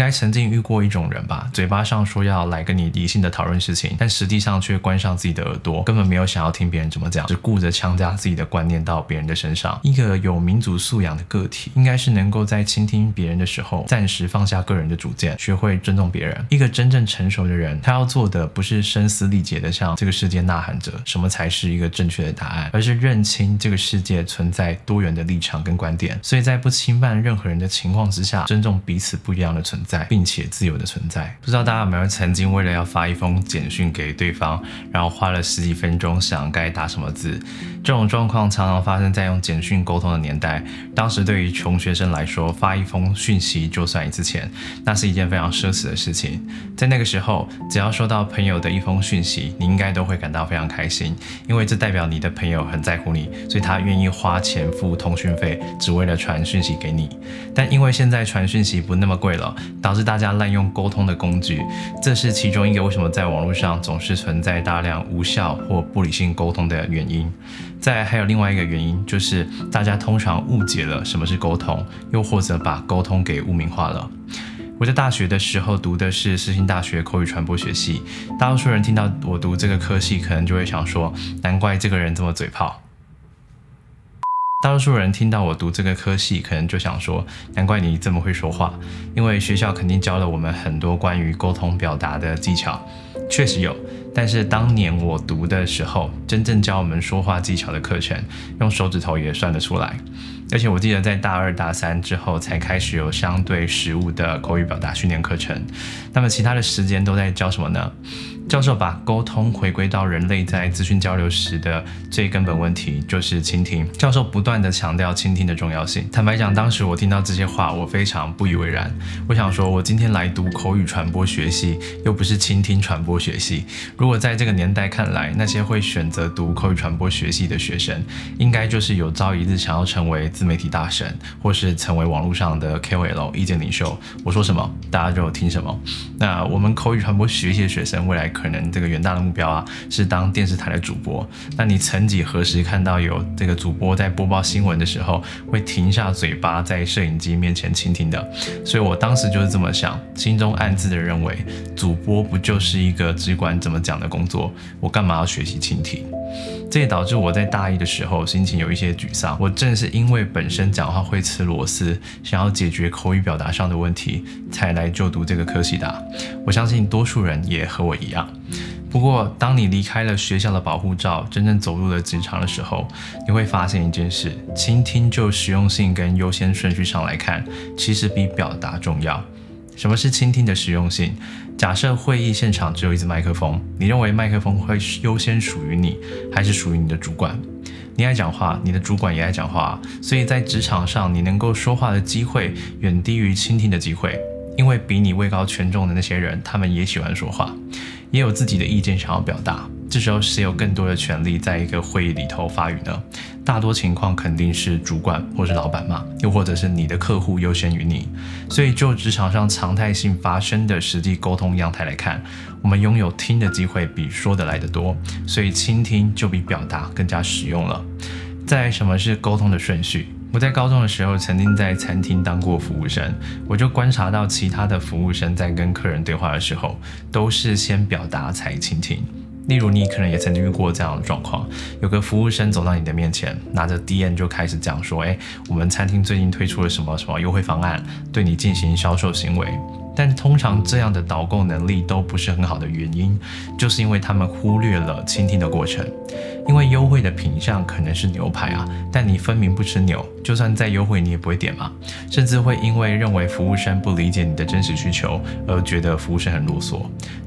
应该曾经遇过一种人吧？嘴巴上说要来跟你理性的讨论事情，但实际上却关上自己的耳朵，根本没有想要听别人怎么讲，只顾着强加自己的观念到别人的身上。一个有民族素养的个体，应该是能够在倾听别人的时候，暂时放下个人的主见，学会尊重别人。一个真正成熟的人，他要做的不是声嘶力竭的向这个世界呐喊着什么才是一个正确的答案，而是认清这个世界存在多元的立场跟观点。所以在不侵犯任何人的情况之下，尊重彼此不一样的存在，在并且自由的存在。不知道大家有没有曾经为了要发一封简讯给对方，然后花了十几分钟想该打什么字？这种状况常常发生在用简讯沟通的年代。当时对于穷学生来说，发一封讯息就算一次钱，那是一件非常奢侈的事情。在那个时候，只要收到朋友的一封讯息，你应该都会感到非常开心，因为这代表你的朋友很在乎你，所以他愿意花钱付通讯费，只为了传讯息给你。但因为现在传讯息不那么贵了，导致大家滥用沟通的工具，这是其中一个为什么在网络上总是存在大量无效或不理性沟通的原因。再还有另外一个原因，就是大家通常误解了什么是沟通，又或者把沟通给污名化了。我在大学的时候读的是世新大学口语传播学系，大多数人听到我读这个科系，可能就会想说，难怪这个人这么嘴炮。大多数人听到我读这个科系，可能就想说，难怪你这么会说话，因为学校肯定教了我们很多关于沟通表达的技巧，确实有。但是当年我读的时候，真正教我们说话技巧的课程，用手指头也算得出来。而且我记得在大二大三之后，才开始有相对实物的口语表达训练课程。那么其他的时间都在教什么呢？教授把沟通回归到人类在资讯交流时的最根本问题，就是倾听。教授不断的强调倾听的重要性。坦白讲，当时我听到这些话，我非常不以为然。我想说，我今天来读口语传播学系，又不是倾听传播学系。如果在这个年代看来，那些会选择读口语传播学系的学生，应该就是有朝一日想要成为自媒体大神，或是成为网络上的 KOL 意见领袖。我说什么，大家就听什么。那我们口语传播学习的学生，未来。可能这个远大的目标啊，是当电视台的主播。那你曾几何时看到有这个主播在播报新闻的时候，会停下嘴巴在摄影机面前倾听的？所以我当时就是这么想，心中暗自的认为，主播不就是一个只管怎么讲的工作？我干嘛要学习倾听？这也导致我在大一的时候心情有一些沮丧。我正是因为本身讲话会吃螺丝，想要解决口语表达上的问题，才来就读这个科系的。我相信多数人也和我一样。不过，当你离开了学校的保护罩，真正走入了职场的时候，你会发现一件事：倾听就实用性跟优先顺序上来看，其实比表达重要。什么是倾听的实用性？假设会议现场只有一支麦克风，你认为麦克风会优先属于你，还是属于你的主管？你爱讲话，你的主管也爱讲话，所以在职场上，你能够说话的机会远低于倾听的机会，因为比你位高权重的那些人，他们也喜欢说话，也有自己的意见想要表达。这时候谁有更多的权利在一个会议里头发语呢？大多情况肯定是主管或是老板嘛，又或者是你的客户优先于你。所以就职场上常态性发生的实际沟通样态来看，我们拥有听的机会比说的来得多，所以倾听就比表达更加实用了。在什么是沟通的顺序？我在高中的时候曾经在餐厅当过服务生，我就观察到其他的服务生在跟客人对话的时候，都是先表达才倾听。例如，你可能也曾经遇过这样的状况：有个服务生走到你的面前，拿着 DM 就开始讲说：“哎，我们餐厅最近推出了什么什么优惠方案，对你进行销售行为。”但通常这样的导购能力都不是很好的原因，就是因为他们忽略了倾听的过程。因为优惠的品相可能是牛排啊，但你分明不吃牛，就算再优惠你也不会点嘛。甚至会因为认为服务生不理解你的真实需求而觉得服务生很啰嗦。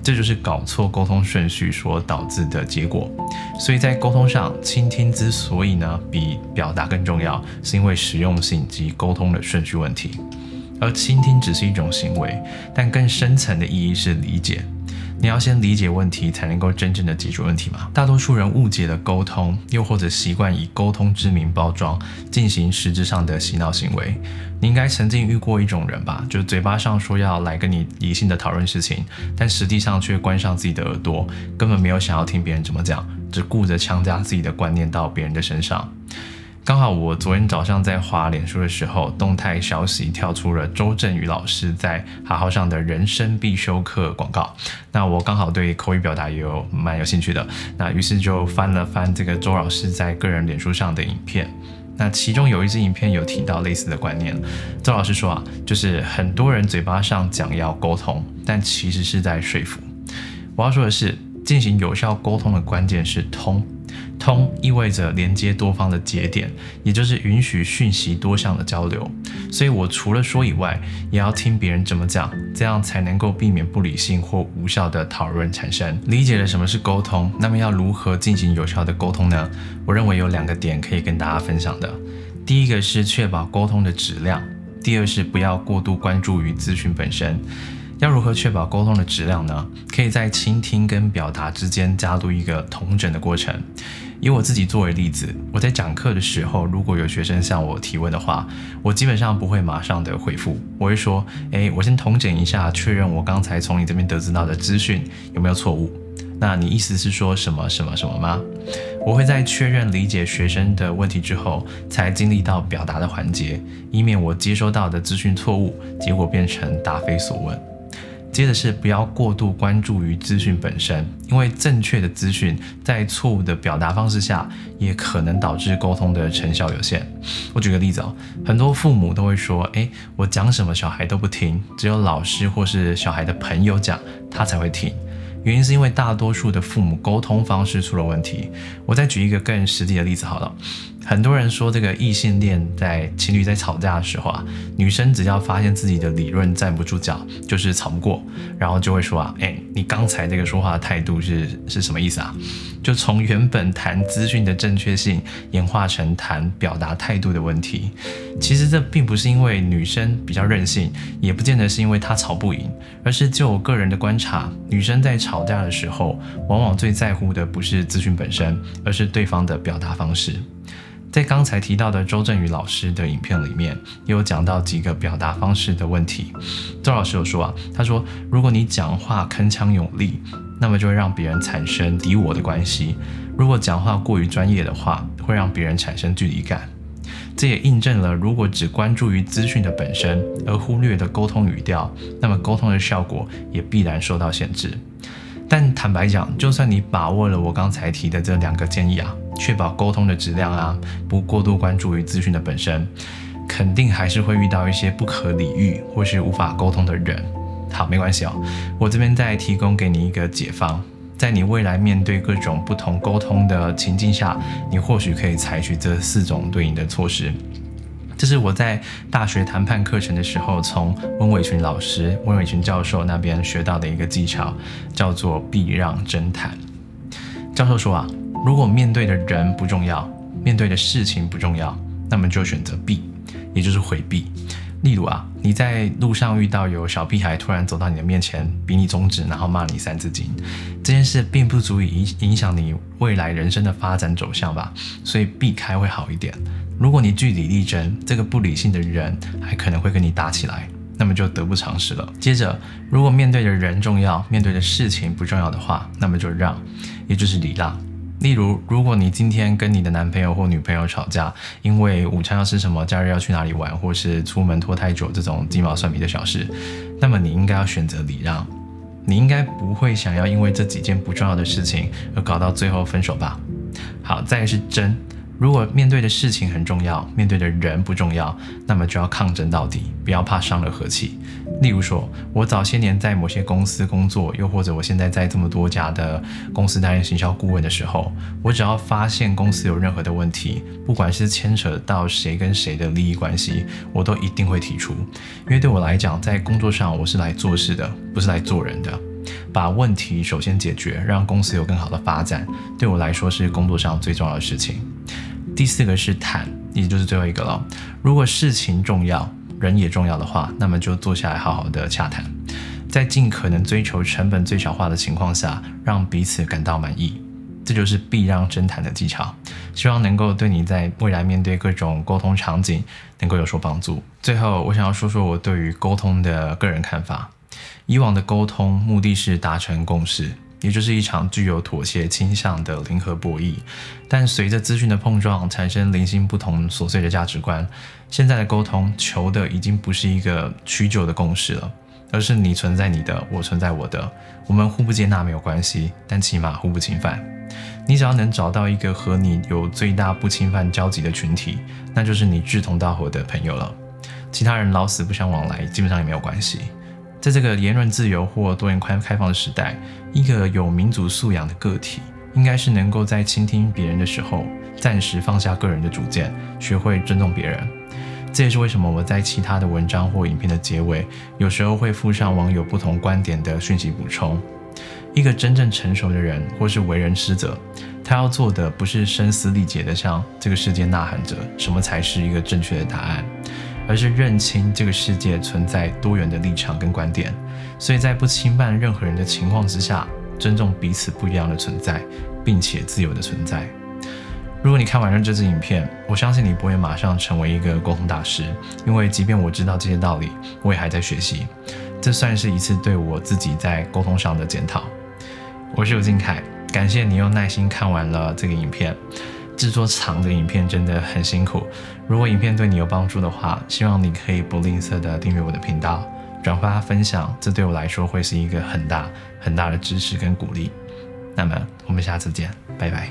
这就是搞错沟通顺序所导致的结果。所以在沟通上，倾听之所以呢比表达更重要，是因为实用性及沟通的顺序问题。而倾听只是一种行为，但更深层的意义是理解。你要先理解问题，才能够真正的解决问题嘛？大多数人误解了沟通，又或者习惯以沟通之名包装，进行实质上的洗脑行为。你应该曾经遇过一种人吧？就是嘴巴上说要来跟你理性的讨论事情，但实际上却关上自己的耳朵，根本没有想要听别人怎么讲，只顾着强加自己的观念到别人的身上。刚好我昨天早上在滑脸书的时候，动态消息跳出了周振宇老师在好好上的人生必修课广告。那我刚好对口语表达也有蛮有兴趣的，那于是就翻了翻这个周老师在个人脸书上的影片。那其中有一支影片有提到类似的观念，周老师说啊，就是很多人嘴巴上讲要沟通，但其实是在说服。我要说的是，进行有效沟通的关键是通。通意味着连接多方的节点，也就是允许讯息多项的交流。所以我除了说以外，也要听别人怎么讲，这样才能够避免不理性或无效的讨论产生。理解了什么是沟通，那么要如何进行有效的沟通呢？我认为有两个点可以跟大家分享的。第一个是确保沟通的质量，第二是不要过度关注于资讯本身。要如何确保沟通的质量呢？可以在倾听跟表达之间加入一个同整的过程。以我自己作为例子，我在讲课的时候，如果有学生向我提问的话，我基本上不会马上的回复，我会说：诶，我先同整一下，确认我刚才从你这边得知到的资讯有没有错误。那你意思是说什么什么什么吗？我会在确认理解学生的问题之后，才经历到表达的环节，以免我接收到的资讯错误，结果变成答非所问。接着是不要过度关注于资讯本身，因为正确的资讯在错误的表达方式下，也可能导致沟通的成效有限。我举个例子哦，很多父母都会说：“诶，我讲什么小孩都不听，只有老师或是小孩的朋友讲，他才会听。”原因是因为大多数的父母沟通方式出了问题。我再举一个更实际的例子好了。很多人说，这个异性恋在情侣在吵架的时候啊，女生只要发现自己的理论站不住脚，就是吵不过，然后就会说啊，哎，你刚才这个说话的态度是是什么意思啊？就从原本谈资讯的正确性，演化成谈表达态度的问题。其实这并不是因为女生比较任性，也不见得是因为她吵不赢，而是就我个人的观察，女生在吵吵架的时候，往往最在乎的不是资讯本身，而是对方的表达方式。在刚才提到的周振宇老师的影片里面，也有讲到几个表达方式的问题。周老师有说啊，他说，如果你讲话铿锵有力，那么就会让别人产生敌我的关系；如果讲话过于专业的话，会让别人产生距离感。这也印证了，如果只关注于资讯的本身，而忽略了沟通语调，那么沟通的效果也必然受到限制。但坦白讲，就算你把握了我刚才提的这两个建议啊。确保沟通的质量啊，不过度关注于资讯的本身，肯定还是会遇到一些不可理喻或是无法沟通的人。好，没关系哦，我这边再提供给你一个解方，在你未来面对各种不同沟通的情境下，你或许可以采取这四种对应的措施。这是我在大学谈判课程的时候，从温伟群老师、温伟群教授那边学到的一个技巧，叫做避让真谈。教授说啊。如果面对的人不重要，面对的事情不重要，那么就选择避，也就是回避。例如啊，你在路上遇到有小屁孩突然走到你的面前，比你中指，然后骂你三字经，这件事并不足以影影响你未来人生的发展走向吧？所以避开会好一点。如果你据理力争，这个不理性的人还可能会跟你打起来，那么就得不偿失了。接着，如果面对的人重要，面对的事情不重要的话，那么就让，也就是礼让。例如，如果你今天跟你的男朋友或女朋友吵架，因为午餐要吃什么、假日要去哪里玩，或是出门拖太久这种鸡毛蒜皮的小事，那么你应该要选择礼让。你应该不会想要因为这几件不重要的事情而搞到最后分手吧？好，再是真。如果面对的事情很重要，面对的人不重要，那么就要抗争到底，不要怕伤了和气。例如说，我早些年在某些公司工作，又或者我现在在这么多家的公司担任行销顾问的时候，我只要发现公司有任何的问题，不管是牵扯到谁跟谁的利益关系，我都一定会提出。因为对我来讲，在工作上我是来做事的，不是来做人的。把问题首先解决，让公司有更好的发展，对我来说是工作上最重要的事情。第四个是谈，也就是最后一个了。如果事情重要，人也重要的话，那么就坐下来好好的洽谈，在尽可能追求成本最小化的情况下，让彼此感到满意。这就是避让真谈的技巧，希望能够对你在未来面对各种沟通场景能够有所帮助。最后，我想要说说我对于沟通的个人看法。以往的沟通目的是达成共识。也就是一场具有妥协倾向的零和博弈。但随着资讯的碰撞，产生零星不同琐碎的价值观。现在的沟通求的已经不是一个屈就的共识了，而是你存在你的，我存在我的，我们互不接纳没有关系，但起码互不侵犯。你只要能找到一个和你有最大不侵犯交集的群体，那就是你志同道合的朋友了。其他人老死不相往来，基本上也没有关系。在这个言论自由或多元开开放的时代，一个有民族素养的个体，应该是能够在倾听别人的时候，暂时放下个人的主见，学会尊重别人。这也是为什么我在其他的文章或影片的结尾，有时候会附上网友不同观点的讯息补充。一个真正成熟的人，或是为人师者，他要做的不是声嘶力竭地向这个世界呐喊着什么才是一个正确的答案。而是认清这个世界存在多元的立场跟观点，所以在不侵犯任何人的情况之下，尊重彼此不一样的存在，并且自由的存在。如果你看完了这支影片，我相信你不会马上成为一个沟通大师，因为即便我知道这些道理，我也还在学习。这算是一次对我自己在沟通上的检讨。我是尤金凯，感谢你用耐心看完了这个影片。制作长的影片真的很辛苦。如果影片对你有帮助的话，希望你可以不吝啬的订阅我的频道、转发分享，这对我来说会是一个很大很大的支持跟鼓励。那么我们下次见，拜拜。